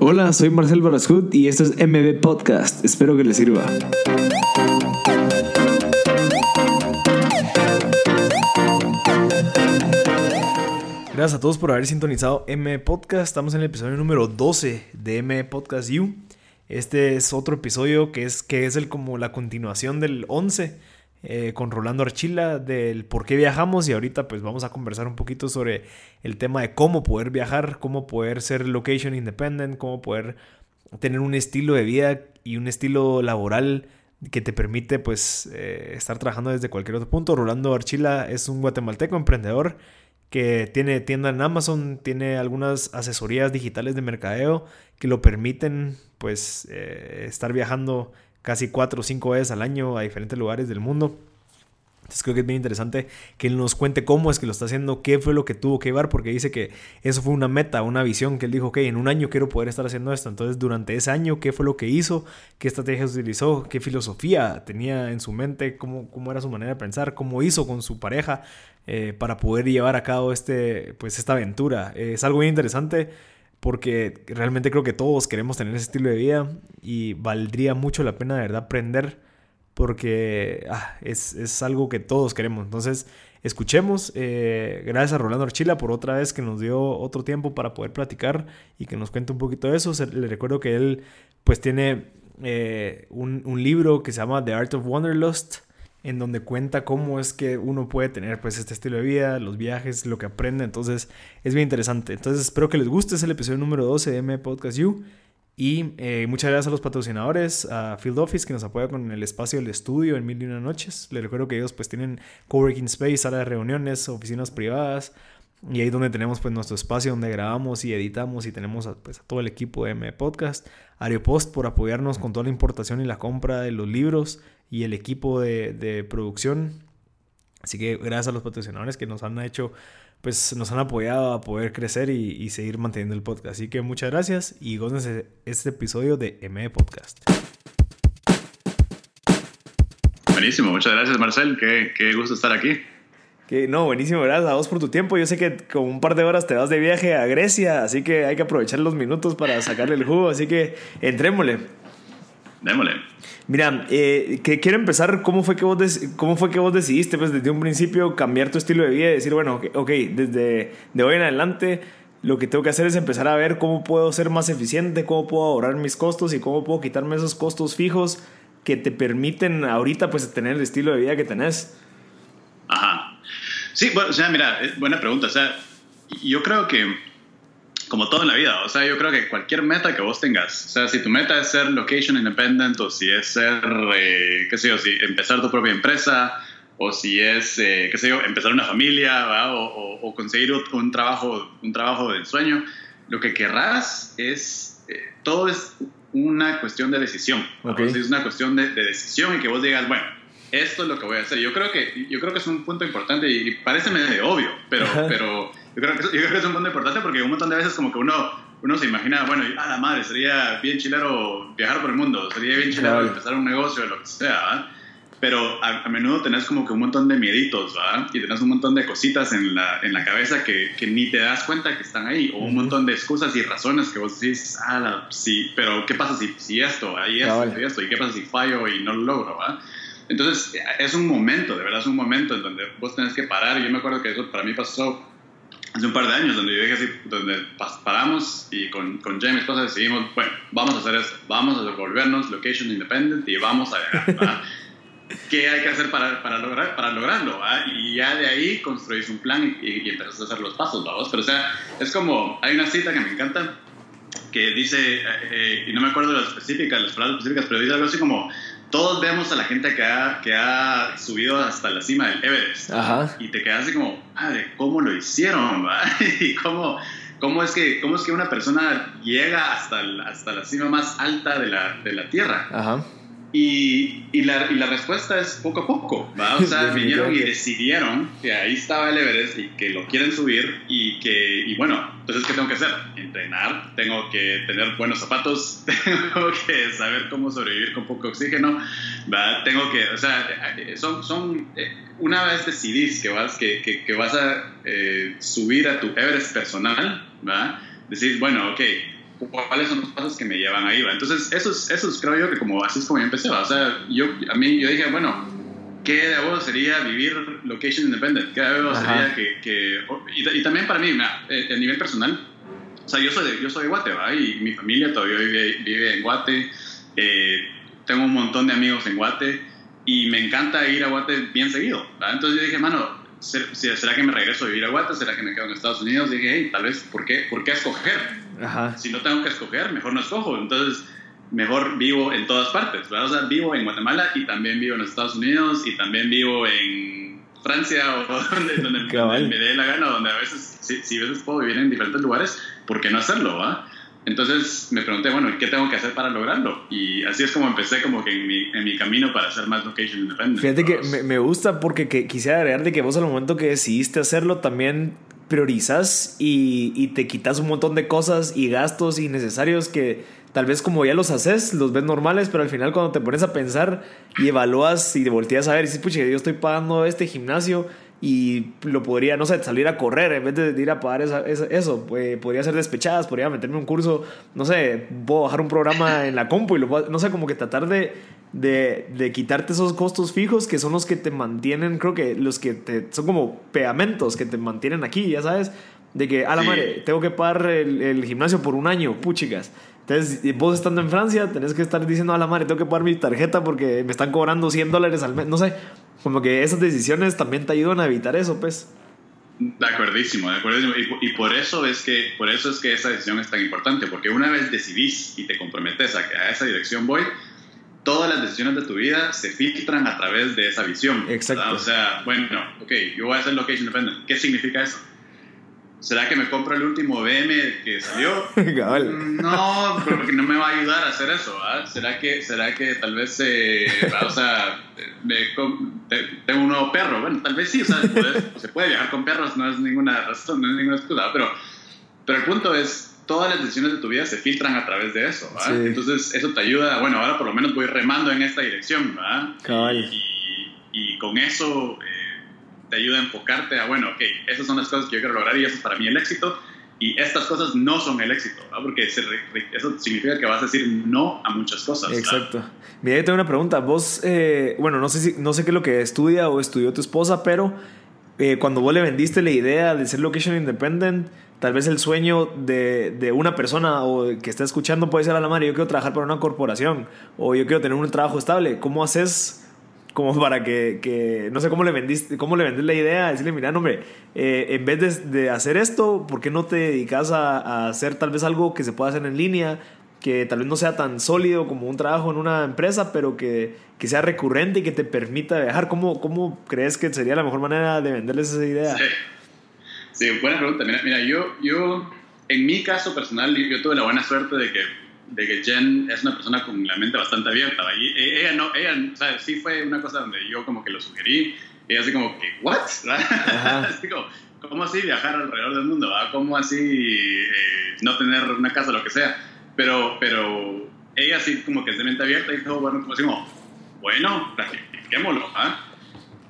Hola, soy Marcel Barascut y esto es MB Podcast. Espero que les sirva. Gracias a todos por haber sintonizado M Podcast. Estamos en el episodio número 12 de M Podcast You. Este es otro episodio que es, que es el, como la continuación del 11 eh, con Rolando Archila del por qué viajamos y ahorita pues vamos a conversar un poquito sobre el tema de cómo poder viajar, cómo poder ser location independent, cómo poder tener un estilo de vida y un estilo laboral que te permite pues eh, estar trabajando desde cualquier otro punto. Rolando Archila es un guatemalteco emprendedor que tiene tienda en Amazon, tiene algunas asesorías digitales de mercadeo que lo permiten pues eh, estar viajando casi cuatro o cinco veces al año a diferentes lugares del mundo. Entonces creo que es bien interesante que él nos cuente cómo es que lo está haciendo, qué fue lo que tuvo que llevar, porque dice que eso fue una meta, una visión que él dijo, ok, en un año quiero poder estar haciendo esto. Entonces durante ese año, ¿qué fue lo que hizo? ¿Qué estrategias utilizó? ¿Qué filosofía tenía en su mente? ¿Cómo, cómo era su manera de pensar? ¿Cómo hizo con su pareja eh, para poder llevar a cabo este, pues, esta aventura? es algo bien interesante porque realmente creo que todos queremos tener ese estilo de vida y valdría mucho la pena de verdad aprender porque ah, es, algo que todos queremos. Entonces, escuchemos. Eh, gracias a Rolando Archila por otra vez que nos dio otro tiempo para poder platicar y que nos cuente un poquito de eso. le recuerdo que él pues tiene eh, un, un libro que se llama The Art of Wanderlust en donde cuenta cómo es que uno puede tener pues este estilo de vida, los viajes, lo que aprende, entonces es bien interesante. Entonces espero que les guste, es el episodio número 12 de M Podcast You y eh, muchas gracias a los patrocinadores, a Field Office que nos apoya con el espacio del estudio en Mil y Una Noches. Les recuerdo que ellos pues tienen coworking space, sala de reuniones, oficinas privadas, y ahí donde tenemos pues nuestro espacio donde grabamos y editamos y tenemos a, pues, todo el equipo de M Podcast. Ariopost por apoyarnos con toda la importación y la compra de los libros y el equipo de, de producción. Así que gracias a los patrocinadores que nos han hecho, pues nos han apoyado a poder crecer y, y seguir manteniendo el podcast. Así que muchas gracias y gócense este episodio de M Podcast. Buenísimo, muchas gracias Marcel, qué, qué gusto estar aquí. Que, no, buenísimo, gracias a vos por tu tiempo. Yo sé que con un par de horas te vas de viaje a Grecia, así que hay que aprovechar los minutos para sacarle el jugo, así que entrémosle. Démosle. Mira, eh, que quiero empezar, ¿cómo fue, que vos ¿cómo fue que vos decidiste pues, desde un principio cambiar tu estilo de vida y decir, bueno, ok, desde de hoy en adelante lo que tengo que hacer es empezar a ver cómo puedo ser más eficiente, cómo puedo ahorrar mis costos y cómo puedo quitarme esos costos fijos que te permiten ahorita pues tener el estilo de vida que tenés? Ajá. Sí, bueno, o sea, mira, buena pregunta. O sea, yo creo que, como todo en la vida, o sea, yo creo que cualquier meta que vos tengas, o sea, si tu meta es ser location independent o si es ser, eh, qué sé yo, si empezar tu propia empresa o si es, eh, qué sé yo, empezar una familia o, conseguir un trabajo, un trabajo de sueño, lo que querrás es, eh, todo es una cuestión de decisión. Es una cuestión de, de decisión y que vos digas, bueno, esto es lo que voy a hacer. Yo creo que, yo creo que es un punto importante y parece medio obvio, pero, pero yo, creo que, yo creo que es un punto importante porque un montón de veces como que uno, uno se imagina, bueno, a la madre, sería bien chilero viajar por el mundo, sería bien chilero empezar un negocio, lo que sea, pero a, menudo tenés como que un montón de mieditos, ¿va? Y tenés un montón de cositas en la, en la cabeza que, que, ni te das cuenta que están ahí, o un montón de excusas y razones que vos decís, ah, sí, pero ¿qué pasa si, si esto, ahí esto, y esto, y qué pasa si fallo y no lo logro, ¿va? Entonces, es un momento, de verdad es un momento en donde vos tenés que parar. Yo me acuerdo que eso para mí pasó hace un par de años, donde yo dije así, donde paramos y con, con James esposa decidimos, bueno, vamos a hacer esto, vamos a volvernos location independent y vamos a viajar. ¿Qué hay que hacer para, para, lograr, para lograrlo? Y ya de ahí construís un plan y, y, empezás a hacer los pasos, vamos. Pero o sea, es como, hay una cita que me encanta que dice, eh, eh, y no me acuerdo las específicas, las palabras específicas, pero dice algo así como, todos vemos a la gente que ha, que ha subido hasta la cima del Everest. Y te quedas así como, madre, ¿cómo lo hicieron? y cómo, cómo, es que, cómo es que una persona llega hasta, hasta la cima más alta de la, de la Tierra. Ajá. Y, y, la, y, la, respuesta es poco a poco, ¿va? O sea, vinieron y decidieron que ahí estaba el Everest y que lo quieren subir y que, y bueno, entonces, ¿qué tengo que hacer? Entrenar, tengo que tener buenos zapatos, tengo que saber cómo sobrevivir con poco oxígeno, ¿va? Tengo que, o sea, son, son eh, una vez decidís que vas, que, que, que vas a eh, subir a tu Everest personal, ¿va? Decís, bueno, ok, cuáles son los pasos que me llevan ahí, ¿va? Entonces, eso es, eso es, creo yo, que como así es como yo empecé, ¿va? O sea, yo, a mí, yo dije, bueno, ¿qué de vos sería vivir location independent? ¿Qué de vos sería que... que y, y, también para mí, mira, eh, a nivel personal, o sea, yo soy de, yo soy de Guate, ¿va? Y mi familia todavía vive, vive en Guate, eh, tengo un montón de amigos en Guate y me encanta ir a Guate bien seguido, ¿va? Entonces yo dije, mano, ¿será que me regreso a vivir a Guate? ¿Será que me quedo en Estados Unidos? dije, hey, tal vez, ¿por qué, ¿por qué escoger? Ajá. Si no tengo que escoger, mejor no escojo. Entonces, mejor vivo en todas partes, ¿verdad? O sea, vivo en Guatemala y también vivo en Estados Unidos y también vivo en Francia o donde, donde me dé la gana, donde a veces, si, si, a veces puedo vivir en diferentes lugares, ¿por qué no hacerlo, va? Entonces me pregunté, bueno, ¿qué tengo que hacer para lograrlo? Y así es como empecé como que en mi, en mi camino para hacer más location independent. Fíjate que me, me, gusta porque que, quisiera agregar de que vos al momento que decidiste hacerlo también priorizas y, y, te quitas un montón de cosas y gastos innecesarios que tal vez como ya los haces, los ves normales, pero al final cuando te pones a pensar y evalúas y te volteas a ver y dices, pucha, yo estoy pagando este gimnasio y lo podría, no sé, salir a correr en vez de ir a pagar eso. Pues, podría ser despechadas, podría meterme un curso, no sé, puedo bajar un programa en la compu y lo no sé, como que tratar de, de, de, quitarte esos costos fijos que son los que te mantienen, creo que los que te, son como pegamentos que te mantienen aquí, ya sabes, de que, a la madre, tengo que pagar el, el gimnasio por un año, puchicas. Entonces, vos estando en Francia, tenés que estar diciendo a la madre, tengo que pagar mi tarjeta porque me están cobrando 100 dólares al mes. No sé, como que esas decisiones también te ayudan a evitar eso, pues. De acuerdísimo, de acuerdísimo. Y, por, eso es que, por eso es que esa decisión es tan importante, porque una vez decidís y te comprometes a que a esa dirección voy, todas las decisiones de tu vida se filtran a través de esa visión. Exacto. O sea, bueno, ok, yo voy a hacer location independent. ¿Qué significa eso? ¿Será que me compro el último BM que salió? no, porque no me va a ayudar a hacer eso. ¿Será que, será que tal vez, eh, o sea, tengo un nuevo perro? Bueno, tal vez sí, o sea, se puede viajar con perros, no es ninguna razón, no es ninguna excusa, pero, pero el punto es, todas las decisiones de tu vida se filtran a través de eso. Entonces, eso te ayuda, bueno, ahora por lo menos voy remando en esta dirección, ¿verdad? Y, y, con eso... Te ayuda a enfocarte a, bueno, ok, esas son las cosas que yo quiero lograr y eso es para mí el éxito. Y estas cosas no son el éxito, ¿no? porque eso significa que vas a decir no a muchas cosas. Exacto. Mira, yo tengo una pregunta. Vos, eh, bueno, no sé, si, no sé qué es lo que estudia o estudió tu esposa, pero eh, cuando vos le vendiste la idea de ser location independent, tal vez el sueño de, de, una persona o que está escuchando puede ser a la madre, yo quiero trabajar para una corporación o yo quiero tener un trabajo estable. ¿Cómo haces? Como para que, que, no sé cómo le vendiste, cómo le vendiste la idea, decirle, mira, hombre, eh, en vez de, de, hacer esto, ¿por qué no te dedicas a, a, hacer tal vez algo que se pueda hacer en línea, que tal vez no sea tan sólido como un trabajo en una empresa, pero que, que sea recurrente y que te permita viajar? ¿Cómo, ¿Cómo crees que sería la mejor manera de venderles esa idea? Sí, sí buena pregunta. Mira, mira yo, yo, en mi caso personal, yo tuve la buena suerte de que de que Jen es una persona con la mente bastante abierta. Y e, ella no, ella, o sea, sí fue una cosa donde yo como que lo sugerí. Ella así como que, ¿what? así como, ¿cómo así viajar alrededor del mundo? ¿Cómo así eh, no tener una casa, lo que sea? Pero, pero ella sí como que es de mente abierta y todo, bueno, como así como, bueno, practiquémoslo.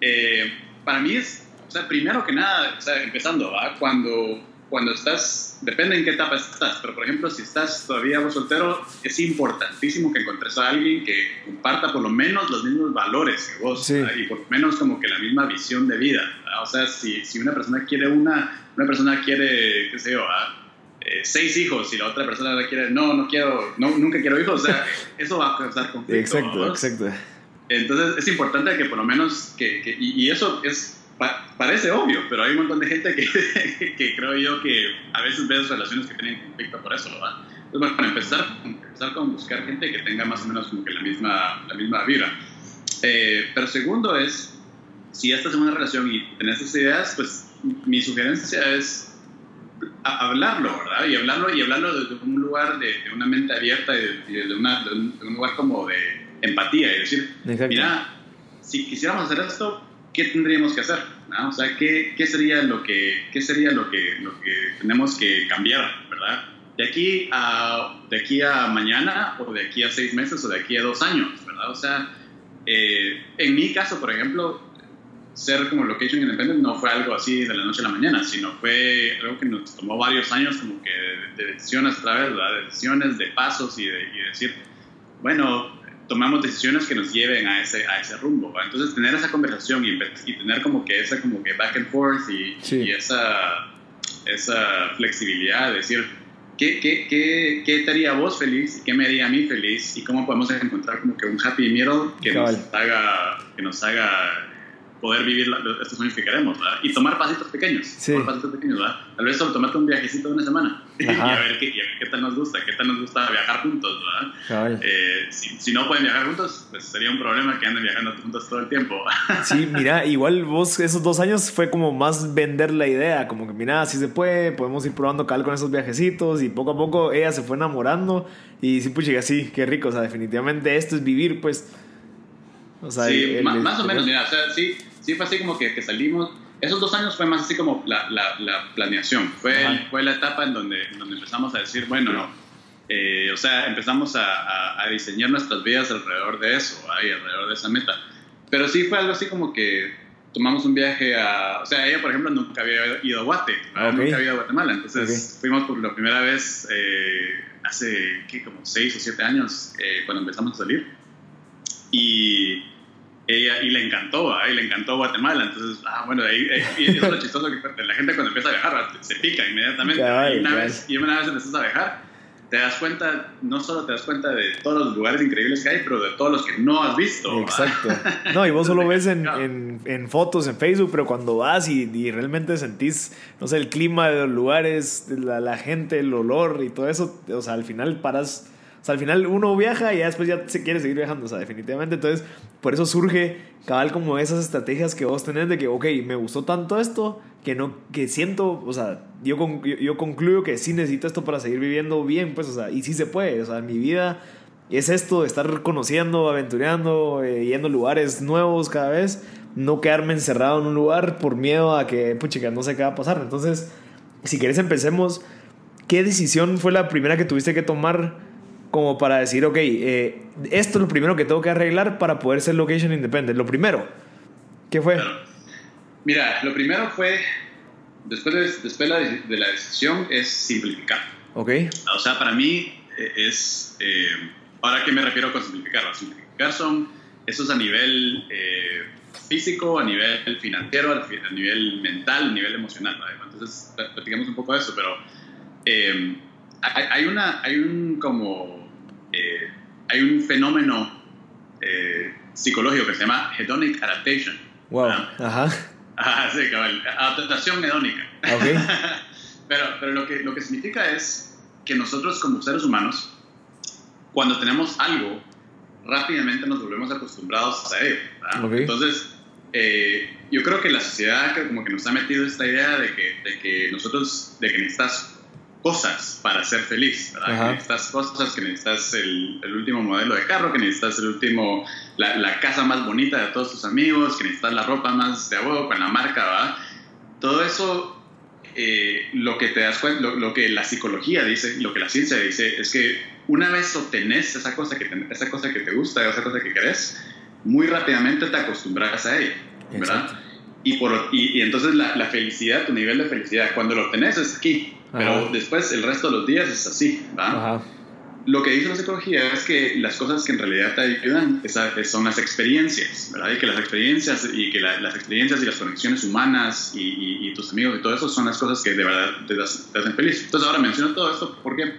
Eh, para mí es, o sea, primero que nada, o sea, empezando, ¿va? cuando cuando estás, depende en qué etapa estás, pero por ejemplo, si estás todavía soltero, es importantísimo que encuentres a alguien que comparta por lo menos los mismos valores que vos y por lo menos como que la misma visión de vida. O sea, si, si una persona quiere una, una persona quiere, qué sé yo, eh, seis hijos y la otra persona quiere, no, no quiero, no, nunca quiero hijos, o sea, eso va a causar conflicto. Exacto, exacto. Entonces es importante que por lo menos, que, que y, y eso es parece obvio, pero hay un montón de gente que, que, creo yo que a veces ves relaciones que tienen conflicto por eso, ¿verdad? Entonces, bueno, para empezar, empezar con buscar gente que tenga más o menos como que la misma, la misma vibra. Eh, pero segundo es, si estás en una relación y tenés esas ideas, pues mi sugerencia es hablarlo, ¿verdad? Y hablarlo, y hablarlo desde un lugar de, una mente abierta y de, una, de, un, lugar como de empatía y decir, mira, si quisiéramos hacer esto, ¿qué tendríamos que hacer? O sea, ¿qué, ¿qué, sería, lo que, qué sería lo que, lo que tenemos que cambiar, verdad? De aquí, a, de aquí a mañana, o de aquí a seis meses, o de aquí a dos años, ¿verdad? O sea, eh, en mi caso, por ejemplo, ser como location independent no fue algo así de la noche a la mañana, sino fue algo que nos tomó varios años como que de, decisiones a través, De decisiones, de pasos y de decir, bueno, tomamos decisiones que nos lleven a ese, a ese rumbo. Entonces, tener esa conversación y, tener como que esa como que back and forth y, y esa, esa flexibilidad de decir, ¿qué, qué, qué, ¿qué, te haría vos feliz y qué me haría a mí feliz? Y cómo podemos encontrar como que un happy middle que, nos haga, que nos haga poder vivir estos sueños que queremos, ¿verdad? Y tomar pasitos pequeños, sí. tomar pasitos pequeños, ¿verdad? Tal vez solo tomarte un viajecito de una semana y a ver qué, qué, tal nos gusta, qué tal nos gusta viajar juntos, ¿verdad? Eh, si, si, no pueden viajar juntos, pues sería un problema que anden viajando juntos todo el tiempo. sí, mira, igual vos esos dos años fue como más vender la idea, como que mira, si se puede, podemos ir probando cal con esos viajecitos y poco a poco ella se fue enamorando y sí, pues sí, qué rico, o sea, definitivamente esto es vivir, pues... O sea, sí, más, más o menos, mira, o sea, sí, sí fue así como que, que salimos. Esos dos años fue más así como la, la, planeación. Fue, fue la etapa en donde, donde empezamos a decir, bueno, no. Eh, o sea, empezamos a, a, diseñar nuestras vidas alrededor de eso, ahí, alrededor de esa meta. Pero sí fue algo así como que tomamos un viaje a... O sea, ella, por ejemplo, nunca había ido a Guate, nunca había ido a Guatemala. Entonces fuimos por la primera vez eh, hace, ¿qué? Como seis o siete años, eh, cuando empezamos a salir. Y ella, y le encantó, y le encantó Guatemala. Entonces, ah, bueno, ahí, y eso es lo chistoso que la gente cuando empieza a viajar se pica inmediatamente. y, una vez, y una vez empiezas a viajar, te das cuenta, no solo te das cuenta de todos los lugares increíbles que hay, pero de todos los que no has visto. Exacto. No, y vos solo ves en, en, en, fotos, en Facebook, pero cuando vas y, y, realmente sentís, no sé, el clima de los lugares, la, la gente, el olor y todo eso, o sea, al final paras o sea, al final uno viaja y ya después ya se quiere seguir viajando, o sea, definitivamente. Entonces, por eso surge cabal como esas estrategias que vos tenés de que, ok, me gustó tanto esto que no, que siento, o sea, yo, yo, concluyo que sí necesito esto para seguir viviendo bien, pues, o sea, y sí se puede, o sea, mi vida es esto estar conociendo, aventureando, eh, yendo a lugares nuevos cada vez, no quedarme encerrado en un lugar por miedo a que, puchica, no sé qué va a pasar. Entonces, si quieres empecemos, ¿qué decisión fue la primera que tuviste que tomar? Como para decir, ok, eh, esto es lo primero que tengo que arreglar para poder ser location independent. Lo primero, ¿qué fue? Mira, lo primero fue, después, de, después de, la, decisión, es simplificar. Ok. O sea, para mí eh, es, eh, ahora qué me refiero con simplificar, simplificar son esos a nivel físico, a nivel financiero, a nivel mental, a nivel emocional. Entonces, platicamos un poco de eso, pero hay, hay, una, hay un como eh, hay un fenómeno eh, psicológico que se llama hedonic adaptation. Wow. Ajá. Ajá, sí, cabal. Adaptación hedónica. Okay. pero pero lo, que, lo que significa es que nosotros como seres humanos, cuando tenemos algo, rápidamente nos volvemos acostumbrados a ello. Entonces, eh, yo creo que la sociedad como que nos ha metido esta idea de que, de que nosotros, de que necesitas cosas para ser feliz, ¿verdad? Que necesitas cosas, que necesitas el, el, último modelo de carro, que necesitas el último, la, la, casa más bonita de todos tus amigos, que necesitas la ropa más de abuelo con la marca, ¿verdad? Todo eso, eh, lo que te das cuenta, lo, que la psicología dice, lo que la ciencia dice, es que una vez obtenés esa cosa que te, esa cosa que te gusta, esa cosa que querés, muy rápidamente te acostumbras a ella, ¿verdad? Y, por, y, y, entonces la, la, felicidad, tu nivel de felicidad, cuando lo obtenés es aquí, pero después el resto de los días es así, ¿va? Lo que dice la psicología es que las cosas que en realidad te ayudan son las experiencias, ¿verdad? Y que las experiencias y que las experiencias y las conexiones humanas y, tus amigos y todo eso son las cosas que de verdad te, hacen feliz. Entonces ahora menciono todo esto porque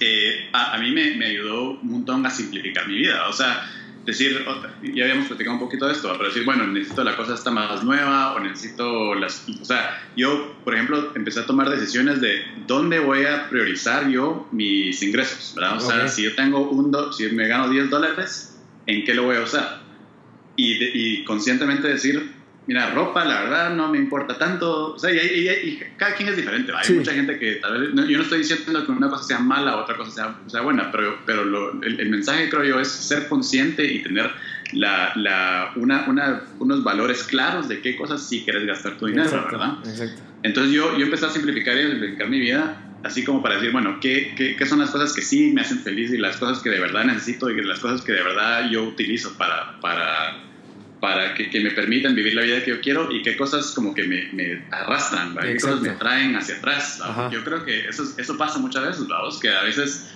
eh, a, a, mí me, me ayudó un montón a simplificar mi vida. O sea, decir, ya habíamos platicado un poquito de esto, pero decir, bueno, necesito la cosa esta más nueva o necesito las... O sea, yo, por ejemplo, empecé a tomar decisiones de dónde voy a priorizar yo mis ingresos, ¿verdad? O sea, si yo tengo un... Do, si me gano 10 dólares, ¿en qué lo voy a usar? Y, y conscientemente decir, mira, ropa, la verdad, no me importa tanto. O sea, y, cada quien es diferente. Hay mucha gente que tal vez, yo no estoy diciendo que una cosa sea mala o otra cosa sea, sea buena, pero, pero el, mensaje, creo yo, es ser consciente y tener la, la, una, una, unos valores claros de qué cosas sí quieres gastar tu dinero, ¿verdad? Exacto. Entonces yo, yo empecé a simplificar y a simplificar mi vida así como para decir, bueno, ¿qué, ¿qué, qué, son las cosas que sí me hacen feliz y las cosas que de verdad necesito y las cosas que de verdad yo utilizo para, para para que, que, me permitan vivir la vida que yo quiero y qué cosas como que me, me arrastran, qué cosas me traen hacia atrás. Yo creo que eso, eso pasa muchas veces, ¿verdad? que a veces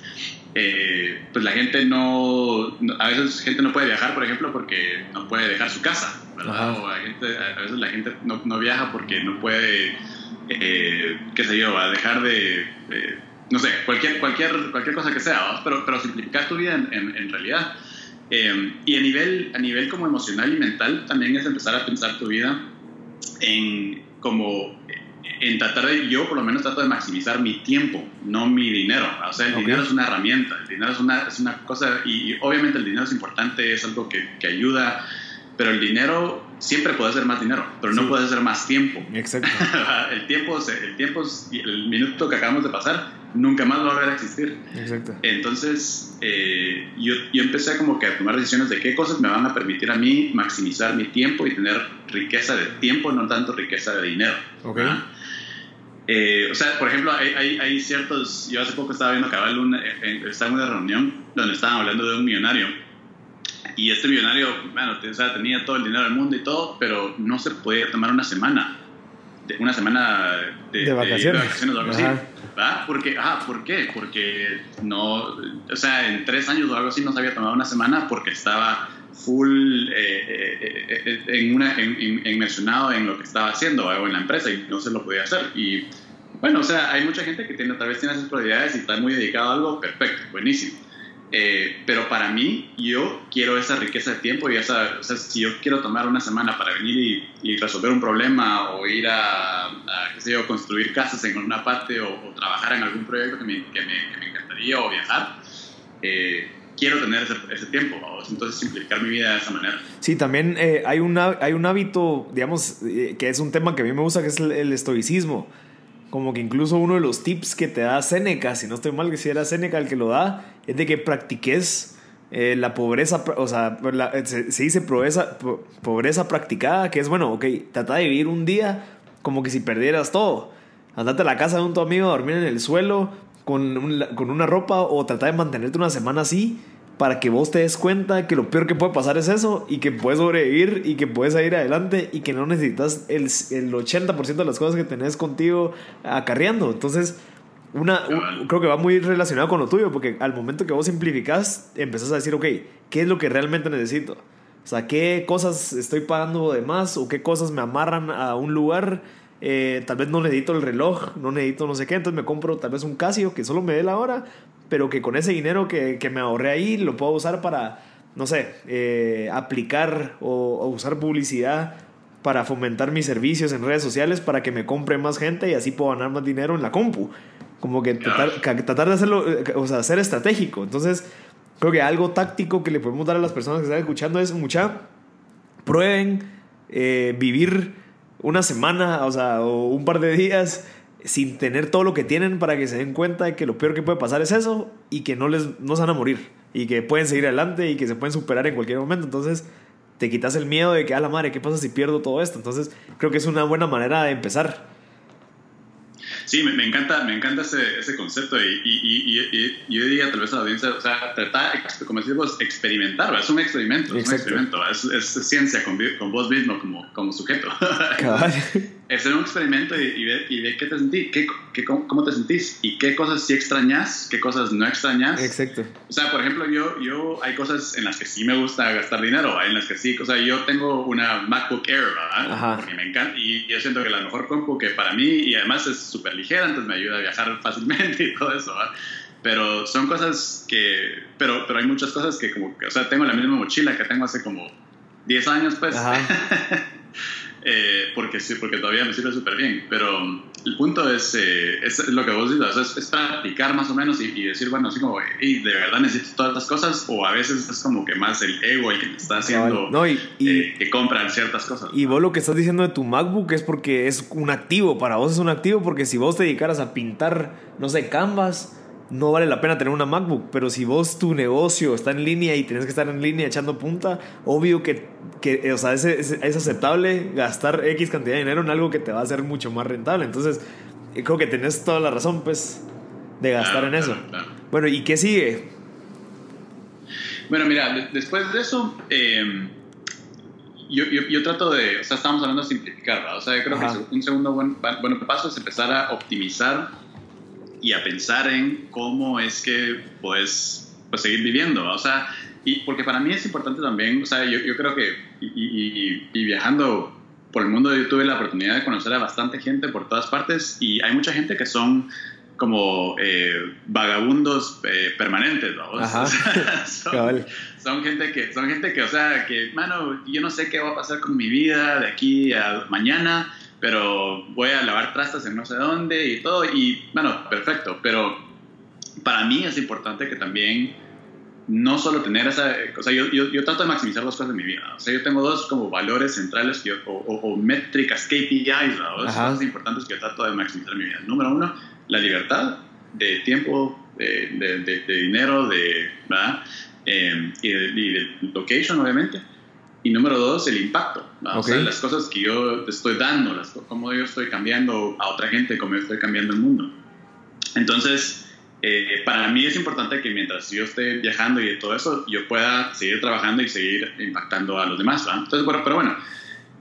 eh, pues la gente no, a veces gente no puede viajar, por ejemplo, porque no puede dejar su casa, ¿verdad? O a, gente, a, veces la gente no, no viaja porque no puede, eh, qué sé yo, a dejar de, no sé, cualquier, cualquier, cualquier cosa que sea, pero, pero simplificar tu vida en, en realidad. Eh, y a nivel, a nivel como emocional y mental también es empezar a pensar tu vida en como en tratar de, yo por lo menos trato de maximizar mi tiempo, no mi dinero. O sea, el dinero es una herramienta, el dinero es una, es una cosa, y, obviamente el dinero es importante, es algo que, que ayuda, pero el dinero siempre puede ser más dinero, pero no puede ser más tiempo. Exacto. el tiempo, el tiempo, el minuto que acabamos de pasar, nunca más va a volver a existir. Exacto. Entonces, eh, yo, yo, empecé como que a tomar decisiones de qué cosas me van a permitir a mí maximizar mi tiempo y tener riqueza de tiempo, no tanto riqueza de dinero. Okay. Eh, o sea, por ejemplo, hay, hay, hay, ciertos. Yo hace poco estaba viendo cabal una, estaba en una reunión donde estaban hablando de un millonario. Y este millonario, bueno, o sea, tenía todo el dinero del mundo y todo, pero no se podía tomar una semana. De, una semana de, de vacaciones. De, vacaciones o algo así. Porque, ah, ¿por qué? Porque no. O sea, en tres años o algo así no se había tomado una semana porque estaba full eh, eh, eh, en una, en, inmersionado en lo que estaba haciendo o en la empresa y no se lo podía hacer. Y bueno, o sea, hay mucha gente que tiene, tal vez tiene esas prioridades y está muy dedicado a algo, perfecto, buenísimo. Pero para mí, yo quiero esa riqueza de tiempo y esa, o sea, si yo quiero tomar una semana para venir y, resolver un problema o ir a, qué sé yo, construir casas en una parte o, trabajar en algún proyecto que me, que me, que me encantaría o viajar, eh, quiero tener ese, ese tiempo, ¿vamos? entonces simplificar mi vida de esa manera. Sí, también eh, hay, una, hay un hábito, digamos, eh, que es un tema que a mí me gusta, que es el, estoicismo. Como que incluso uno de los tips que te da Seneca, si no estoy mal que si era Seneca el que lo da, es de que practiques eh, la pobreza, o sea, se, dice pobreza, pobreza practicada, que es bueno, ok, trata de vivir un día como que si perdieras todo. Andate a la casa de un tu amigo a dormir en el suelo con, con una ropa o trata de mantenerte una semana así para que vos te des cuenta que lo peor que puede pasar es eso y que puedes sobrevivir y que puedes salir adelante y que no necesitas el, el 80% de las cosas que tenés contigo acarreando. Entonces, una, creo que va muy relacionado con lo tuyo porque al momento que vos simplificás, empezás a decir, ok, ¿qué es lo que realmente necesito? O sea, ¿qué cosas estoy pagando de más o qué cosas me amarran a un lugar? Eh, tal vez no necesito el reloj, no necesito no sé qué, entonces me compro tal vez un Casio que solo me dé la hora, pero que con ese dinero que, que me ahorré ahí lo puedo usar para, no sé, eh, aplicar o, usar publicidad para fomentar mis servicios en redes sociales para que me compre más gente y así puedo ganar más dinero en la compu. Como que tratar, tratar de hacerlo, eh, o sea, ser estratégico. Entonces, creo que algo táctico que le podemos dar a las personas que están escuchando es, mucha, prueben eh, vivir una semana, o sea, o un par de días sin tener todo lo que tienen para que se den cuenta de que lo peor que puede pasar es eso y que no les no se van a morir y que pueden seguir adelante y que se pueden superar en cualquier momento. Entonces, te quitas el miedo de que, a la madre, ¿qué pasa si pierdo todo esto? Entonces, creo que es una buena manera de empezar. Sí, me, encanta, me encanta ese, ese concepto y, y, y, yo diría tal vez a la audiencia, o sea, tratar, como decimos, experimentar, es un experimento, es un experimento, es, es ciencia con, con, vos mismo como, como sujeto. hacer un experimento y, ver, y ver qué te sentís, qué, qué, cómo, te sentís y qué cosas sí extrañas, qué cosas no extrañas. Exacto. O sea, por ejemplo, yo, yo hay cosas en las que sí me gusta gastar dinero, en las que sí, o sea, yo tengo una MacBook Air, ¿verdad? Ajá. Porque me encanta y yo siento que la mejor compu que para mí y además es súper ligera, entonces me ayuda a viajar fácilmente y todo eso, ¿verdad? Pero son cosas que, pero, pero hay muchas cosas que como, o sea, tengo la misma mochila que tengo hace como 10 años, pues. Ajá. Eh, porque sí, porque todavía me sirve súper bien. Pero el punto es, eh, es, lo que vos dices, es, practicar más o menos y, decir, bueno, así como, ¿de verdad necesito todas las cosas? O a veces es como que más el ego el que me está haciendo no, y, eh, que compran ciertas cosas. Y vos lo que estás diciendo de tu MacBook es porque es un activo, para vos es un activo, porque si vos te dedicaras a pintar, no sé, canvas no vale la pena tener una MacBook, pero si vos tu negocio está en línea y tienes que estar en línea echando punta, obvio que, que o sea, es, es, aceptable gastar X cantidad de dinero en algo que te va a hacer mucho más rentable. Entonces, eh, creo que tenés toda la razón, pues, de gastar en eso. Bueno, ¿y qué sigue? Bueno, mira, después de eso, eh, yo, yo, yo, trato de, o sea, estamos hablando de simplificar, ¿verdad? O sea, yo creo que un segundo buen, buen paso es empezar a optimizar y a pensar en cómo es que puedes pues, seguir viviendo. O sea, y porque para mí es importante también, o sea, yo, yo creo que, y, y, viajando por el mundo, yo tuve la oportunidad de conocer a bastante gente por todas partes y hay mucha gente que son como eh, vagabundos eh, permanentes, ¿no? Ajá. son, son, gente que, son gente que, o sea, que, mano, yo no sé qué va a pasar con mi vida de aquí a mañana, pero voy a lavar trastas en no sé dónde y todo, y, bueno, perfecto, pero para mí es importante que también no solo tener esa, o sea, yo, yo, yo, trato de maximizar las cosas de mi vida, o sea, yo tengo dos como valores centrales que o, o, métricas, KPIs. Dos cosas importantes que yo trato de maximizar en mi vida. Número uno, la libertad de tiempo, de, de, dinero, de, ¿verdad? Eh, y, de, location, obviamente. Y número dos, el impacto. O sea, las cosas que yo estoy dando, las, cómo yo estoy cambiando a otra gente, cómo yo estoy cambiando el mundo. Entonces, eh, para mí es importante que mientras yo esté viajando y todo eso, yo pueda seguir trabajando y seguir impactando a los demás. Entonces, bueno, pero bueno,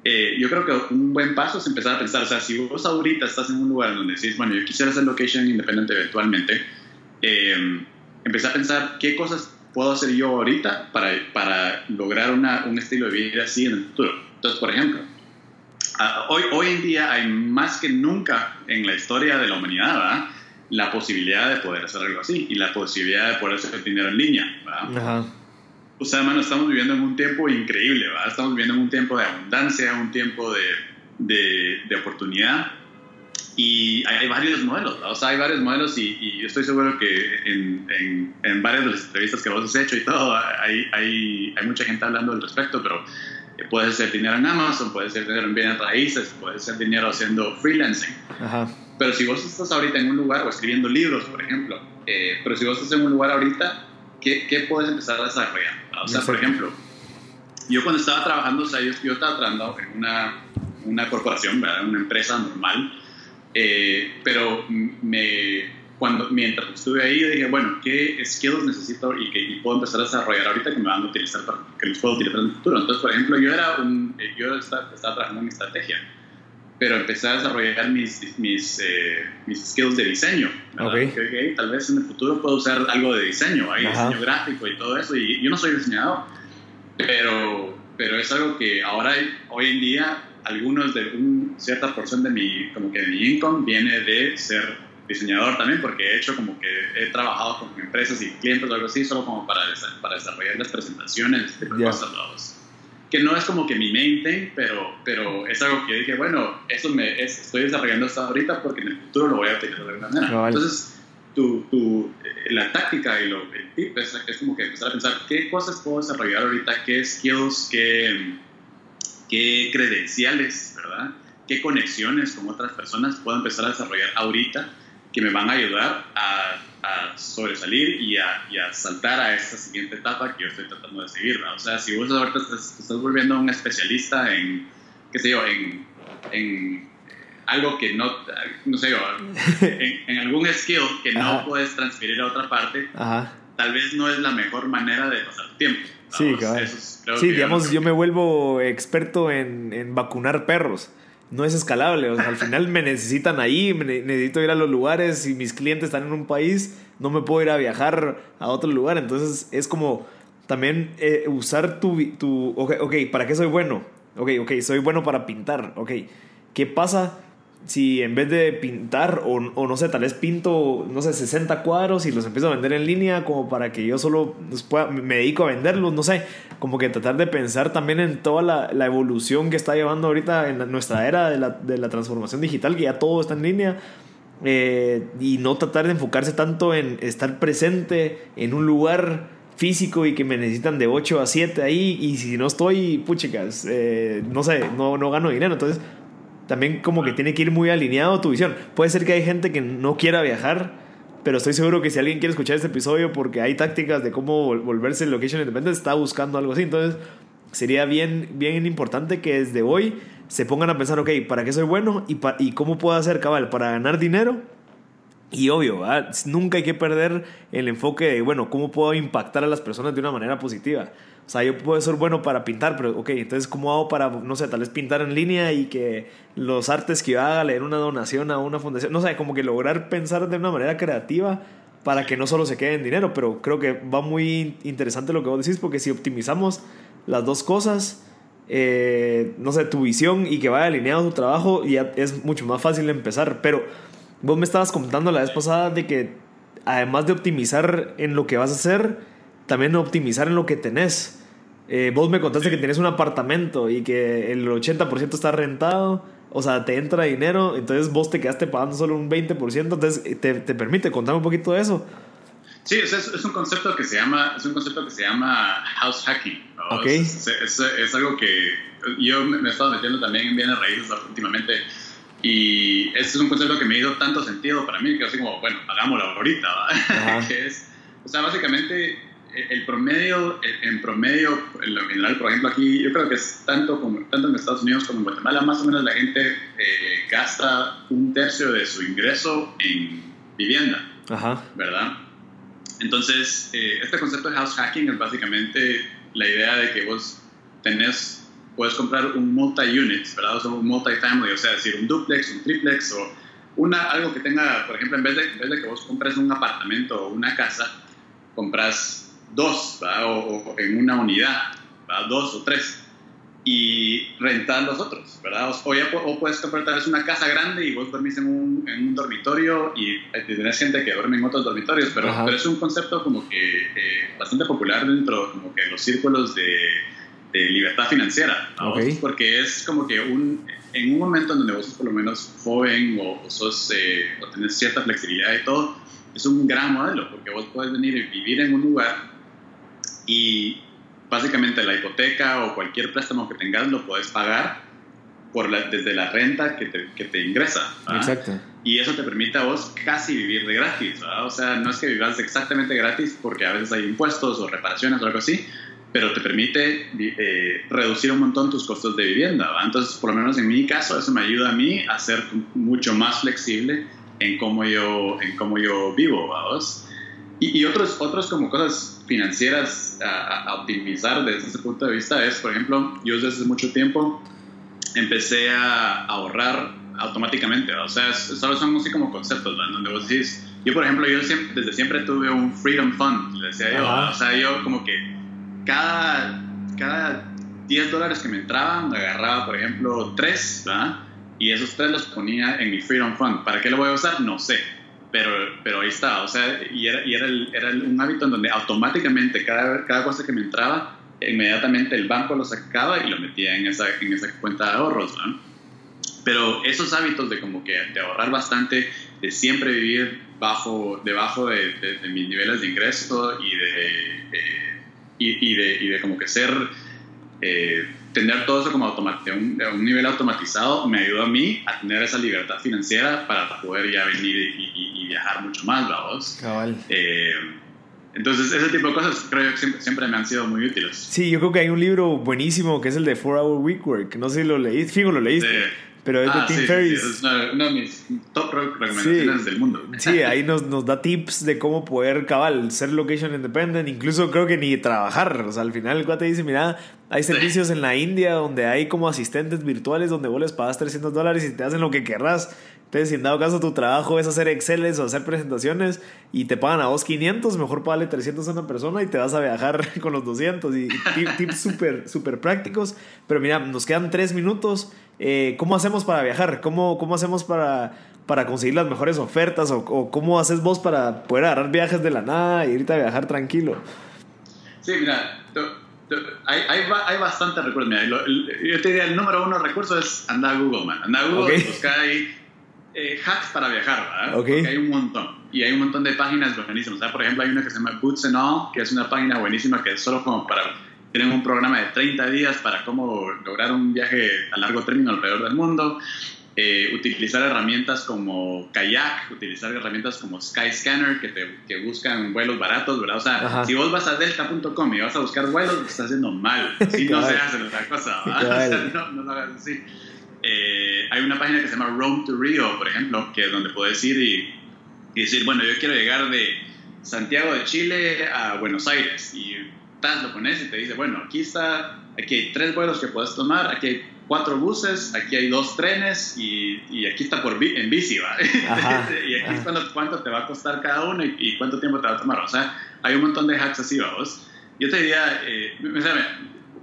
eh, yo creo que un buen paso es empezar a pensar, o sea, si vos ahorita estás en un lugar donde decís, bueno, yo quisiera hacer location independiente eventualmente, eh, empezar a pensar qué cosas puedo hacer yo ahorita para, para lograr una, un estilo de vida así en el futuro. Entonces, por ejemplo, hoy, hoy en día hay más que nunca en la historia de la humanidad, ¿verdad? la posibilidad de poder hacer algo así y la posibilidad de poder hacer dinero en línea. Ajá o sea, hermano, estamos viviendo en un tiempo increíble, ¿verdad? Estamos viviendo en un tiempo de abundancia, un tiempo de, de, de oportunidad. Y hay, varios modelos, ¿verdad? o sea, hay varios modelos y, y yo estoy seguro que en, en, en, varias de las entrevistas que vos has hecho y todo, hay, hay, hay mucha gente hablando al respecto, pero puede ser dinero en Amazon, puede ser dinero en bienes raíces, puede ser dinero haciendo freelancing. Ajá. Pero si vos estás ahorita en un lugar o escribiendo libros, por ejemplo, eh, pero si vos estás en un lugar ahorita, ¿qué, qué puedes empezar a desarrollar? O sea, por ejemplo, yo cuando estaba trabajando, o sea, yo, estaba trabajando en una, una corporación, ¿verdad? una empresa normal, eh, pero me, cuando, mientras estuve ahí dije, bueno, ¿qué skills necesito y que puedo empezar a desarrollar ahorita que me van a utilizar para, que los puedo utilizar en el futuro? Entonces, por ejemplo, yo, era un, eh, yo estaba, estaba trabajando en estrategia pero empecé a desarrollar mis, mis, eh, mis skills de diseño. Okay. Que, tal vez en el futuro puedo usar algo de diseño, hay diseño gráfico y todo eso. Y yo no soy diseñador, pero, pero es algo que ahora, hoy en día, algunos de una cierta porción de mi, como que de mi income viene de ser diseñador también, porque he hecho como que he trabajado con empresas y clientes o algo así, solo como para, para desarrollar las presentaciones, de cosas que no es como que mi main thing, pero, pero es algo que dije, bueno, eso me estoy desarrollando hasta ahorita porque en el futuro lo voy a utilizar de alguna manera. Entonces, tu, tu, la táctica y lo, el tip es, es, como que empezar a pensar qué cosas puedo desarrollar ahorita, qué skills, qué, qué credenciales, ¿verdad? Qué conexiones con otras personas puedo empezar a desarrollar ahorita que me van a ayudar a a sobresalir y a, y a, saltar a esta siguiente etapa que yo estoy tratando de seguir. O sea, si vos ahorita estás, estás volviendo un especialista en, qué sé yo, en, en algo que no, no sé yo, en, en algún skill que no puedes transferir a otra parte, tal vez no es la mejor manera de pasar tiempo. Sí, claro. sí digamos, yo me vuelvo experto en, en vacunar perros no es escalable. O sea, al final me necesitan ahí, me necesito ir a los lugares. Si mis clientes están en un país, no me puedo ir a viajar a otro lugar. Entonces es como también eh, usar tu... tu okay, ok, ¿para qué soy bueno? Ok, ok, soy bueno para pintar. Ok, ¿qué pasa si en vez de pintar, o, o, no sé, tal vez pinto, no sé, 60 cuadros y los empiezo a vender en línea como para que yo solo me dedico a venderlos, no sé, como que tratar de pensar también en toda la, la evolución que está llevando ahorita en nuestra era de la, de la, transformación digital, que ya todo está en línea. Eh, y no tratar de enfocarse tanto en estar presente en un lugar físico y que me necesitan de 8 a 7 ahí y si no estoy, puchicas, eh, no sé, no, no gano dinero. Entonces, también como que tiene que ir muy alineado tu visión. Puede ser que hay gente que no quiera viajar, pero estoy seguro que si alguien quiere escuchar este episodio porque hay tácticas de cómo volverse location independent, está buscando algo así. Entonces, sería bien, bien importante que desde hoy se pongan a pensar, ok, ¿para qué soy bueno? ¿Y, y cómo puedo hacer cabal para ganar dinero? Y obvio, ¿verdad? nunca hay que perder el enfoque de, bueno, ¿cómo puedo impactar a las personas de una manera positiva? O sea, yo puedo ser bueno para pintar, pero ok, entonces ¿cómo hago para, no sé, tal vez pintar en línea y que los artes que yo haga, leer una donación a una fundación, no sé, como que lograr pensar de una manera creativa para que no solo se quede en dinero, pero creo que va muy interesante lo que vos decís, porque si optimizamos las dos cosas, eh, no sé, tu visión y que vaya alineado tu trabajo, ya es mucho más fácil empezar, pero Vos me estabas comentando la vez pasada de que además de optimizar en lo que vas a hacer, también optimizar en lo que tenés. Eh, vos me contaste que tenés un apartamento y que el 80% está rentado, o sea, te entra dinero, entonces vos te quedaste pagando solo un 20%, entonces te, te permite, contame un poquito de eso. Sí, es, es, un concepto que se llama, es un concepto que se llama house hacking. Okay. Es, es, algo que yo me he estado metiendo también en bienes raíces últimamente y este es un concepto que me hizo tanto sentido para mí que así como, bueno, hagámoslo ahorita, que es, o sea, básicamente el promedio, en promedio, en lo general, por ejemplo, aquí yo creo que es tanto, como, tanto en Estados Unidos como en Guatemala, más o menos la gente eh, gasta un tercio de su ingreso en vivienda, Ajá. ¿verdad? Entonces, eh, este concepto de house hacking es básicamente la idea de que vos tenés puedes comprar un multi-unit, ¿verdad? O un multi-family, o sea, decir, un duplex, un triplex o una, algo que tenga, por ejemplo, en vez, de, en vez de que vos compres un apartamento o una casa, compras dos, ¿verdad? O, en una unidad, ¿verdad? Dos o tres. Y rentar los otros, ¿verdad? O, ya, o puedes comprar tal vez una casa grande y vos dormís en un, en un dormitorio y eh, tenés gente que duerme en otros dormitorios, pero, pero es un concepto como que eh, bastante popular dentro como que los círculos de de libertad financiera, porque es como que un, en un momento en donde vos sos por lo menos joven o, sos, eh, o tenés cierta flexibilidad y todo, es un gran modelo, porque vos puedes venir y vivir en un lugar y básicamente la hipoteca o cualquier préstamo que tengas lo puedes pagar por la, desde la renta que te, que te ingresa. Exacto. Y eso te permite a vos casi vivir de gratis. O sea, no es que vivas exactamente gratis porque a veces hay impuestos o reparaciones o algo así, pero te permite eh, reducir un montón tus costos de vivienda. Entonces, por lo menos en mi caso, eso me ayuda a mí a ser mucho más flexible en cómo yo, en cómo yo vivo. ¿vamos? Y, y otros, otros como cosas financieras a, optimizar desde ese punto de vista es, por ejemplo, yo desde hace mucho tiempo empecé a ahorrar automáticamente. O sea, solo son así como conceptos, ¿verdad? donde vos decís, yo por ejemplo, yo desde siempre tuve un Freedom Fund, le decía yo. O sea, yo como que cada, cada 10 dólares que me entraban, me agarraba, por ejemplo, 3, ¿verdad? Y esos 3 los ponía en mi Freedom Fund. ¿Para qué lo voy a usar? No sé. Pero, pero ahí está, o sea, y era, y era, era un hábito en donde automáticamente cada, cada cosa que me entraba, inmediatamente el banco lo sacaba y lo metía en esa, en esa cuenta de ahorros, ¿no? Pero esos hábitos de como que de ahorrar bastante, de siempre vivir bajo, debajo de, mis niveles de ingreso y de, y, de, y de como que ser, eh, tener todo eso como automático, un, un, nivel automatizado me ayudó a mí a tener esa libertad financiera para poder ya venir y, viajar mucho más, vamos. Cabal. Eh, entonces, ese tipo de cosas creo que siempre, siempre, me han sido muy útiles. Sí, yo creo que hay un libro buenísimo que es el de 4 Hour Week Work. No sé si lo leíste, fijo, lo leíste. Pero es de ah, Tim Ferriss. es una, de mis top recomendaciones del mundo. Sí, ahí nos, nos da tips de cómo poder cabal, ser location independent, incluso creo que ni trabajar. O sea, al final el cuate dice, mira, hay servicios en la India donde hay como asistentes virtuales donde vos les pagas 300 dólares y te hacen lo que querrás. Entonces, si en dado caso tu trabajo es hacer Exceles o hacer presentaciones y te pagan a vos 500, mejor págale 300 a una persona y te vas a viajar con los 200. Y tips súper, súper prácticos. Pero mira, nos quedan tres minutos. Eh, ¿Cómo hacemos para viajar? ¿Cómo, cómo hacemos para, para conseguir las mejores ofertas? ¿O, cómo haces vos para poder agarrar viajes de la nada y irte a viajar tranquilo? Sí, mira, hay, hay, hay bastante recursos. Mira, yo te diría, el número uno recurso es andar a Google, man. Andar a Google, buscar ahí eh, hacks para viajar, ¿verdad? Porque hay un montón. Y hay un montón de páginas buenísimas. Por ejemplo, hay una que se llama Boots and All, que es una página buenísima que es solo como para... Tienen un programa de 30 días para cómo lograr un viaje a largo término alrededor del mundo. Eh, utilizar herramientas como Kayak, utilizar herramientas como Skyscanner que, te, que buscan vuelos baratos, ¿verdad? O sea, si vos vas a delta.com y vas a buscar vuelos, lo estás haciendo mal. Así no se hace otra cosa, no, no lo hagas así. Eh, hay una página que se llama Rome to Rio, por ejemplo, que es donde puedes ir y y decir, bueno, yo quiero llegar de Santiago de Chile a Buenos Aires y tal, lo pones y te dice, bueno, aquí está, aquí hay tres vuelos que puedes tomar, aquí hay cuatro buses, aquí hay dos trenes y, y aquí está por en bici, ¿va? y aquí es cuando, cuánto te va a costar cada uno y, cuánto tiempo te va a tomar. O sea, hay un montón de hacks así, vamos. Yo te diría, eh,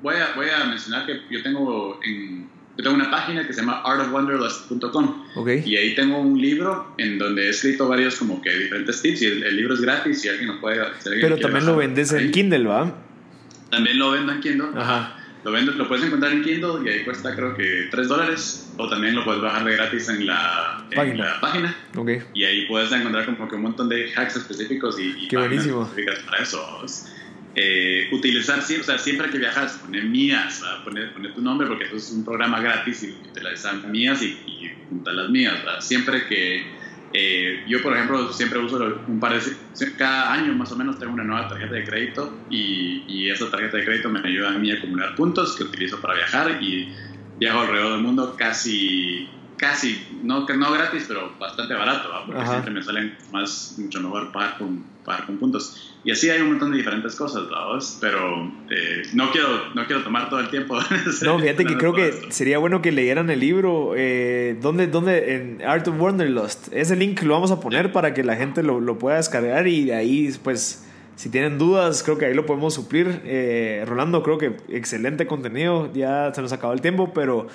voy, a, voy a mencionar que yo tengo, en, yo tengo una página que se llama artofwonderlust.com okay. y ahí tengo un libro en donde he escrito varios como que diferentes tips y el, libro es gratis y alguien lo puede... Pero también lo vendes en Kindle, ¿va? También lo vendo en Kindle. Ajá. Lo, vendes, lo puedes encontrar en Kindle y ahí cuesta creo que 3 dólares. O también lo puedes bajar de gratis en la página. la página. Okay. Y ahí puedes encontrar como que un montón de hacks específicos y, y Qué buenísimo. específicas para eso. Eh, utilizar, o sea, siempre que viajas, poner mías, poner, poner, tu nombre porque eso es un programa gratis y dan mías y, y juntar las mías. Siempre que eh, yo, por ejemplo, siempre uso un par de... Cada año más o menos tengo una nueva tarjeta de crédito y, y esa tarjeta de crédito me ayuda a mí a acumular puntos que utilizo para viajar y viajo alrededor del mundo casi, casi, no, no gratis, pero bastante barato, porque siempre me salen más, mucho mejor pagar con, pagar con puntos. Y así hay un montón de diferentes cosas, ¿verdad? Pero eh, no, quiero, no quiero tomar todo el tiempo. no, fíjate que creo que sería bueno que leyeran el libro. Eh, ¿dónde, ¿Dónde? En Art of Wanderlust. Ese link lo vamos a poner para que la gente lo, lo, pueda descargar y de ahí, pues, si tienen dudas, creo que ahí lo podemos suplir. Eh, Rolando, creo que excelente contenido. Ya se nos acabó el tiempo, pero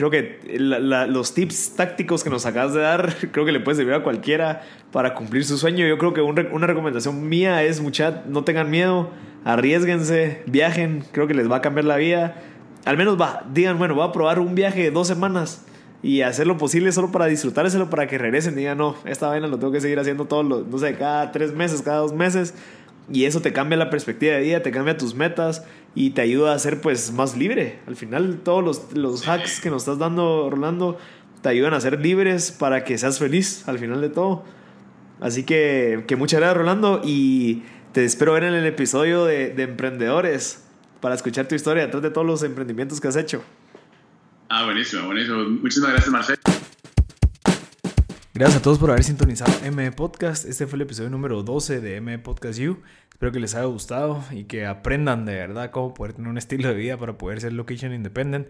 creo que los tips tácticos que nos acabas de dar, creo que le puede servir a cualquiera para cumplir su sueño. Yo creo que una recomendación mía es, mucha, no tengan miedo, arriesguense, viajen, creo que les va a cambiar la vida. Al menos va, digan, bueno, voy a probar un viaje de dos semanas y hacer lo posible solo para disfrutárselo, para que regresen digan, no, esta vaina lo tengo que seguir haciendo todos los, no sé, cada tres meses, cada dos meses. Y eso te cambia la perspectiva de vida, te cambia tus metas y te ayuda a ser pues más libre. Al final todos los, los hacks que nos estás dando, Rolando, te ayudan a ser libres para que seas feliz al final de todo. Así que, que muchas gracias, Rolando, y te espero ver en el episodio de, de Emprendedores para escuchar tu historia detrás de todos los emprendimientos que has hecho. Ah, buenísimo, buenísimo. Muchísimas gracias, Marcelo. Gracias a todos por haber sintonizado M Podcast. Este fue el episodio número 12 de M Podcast You. Espero que les haya gustado y que aprendan de verdad cómo poder tener un estilo de vida para poder ser location independent.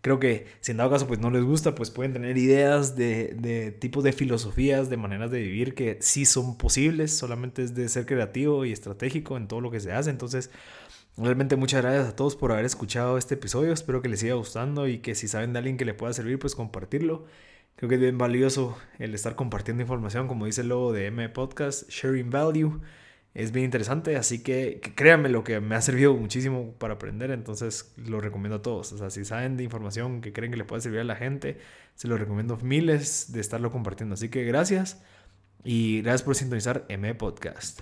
Creo que si en dado caso pues no les gusta, pues pueden tener ideas de, de tipos de filosofías, de maneras de vivir que sí son posibles. Solamente es de ser creativo y estratégico en todo lo que se hace. Entonces, realmente muchas gracias a todos por haber escuchado este episodio. Espero que les siga gustando y que si saben de alguien que le pueda servir, pues compartirlo. Creo que es bien valioso el estar compartiendo información, como dice el logo de M Podcast, Sharing Value. Es bien interesante, así que, créanme lo que me ha servido muchísimo para aprender, entonces lo recomiendo a todos. O sea, si saben de información que creen que le puede servir a la gente, se lo recomiendo miles de estarlo compartiendo. Así que gracias y gracias por sintonizar M Podcast.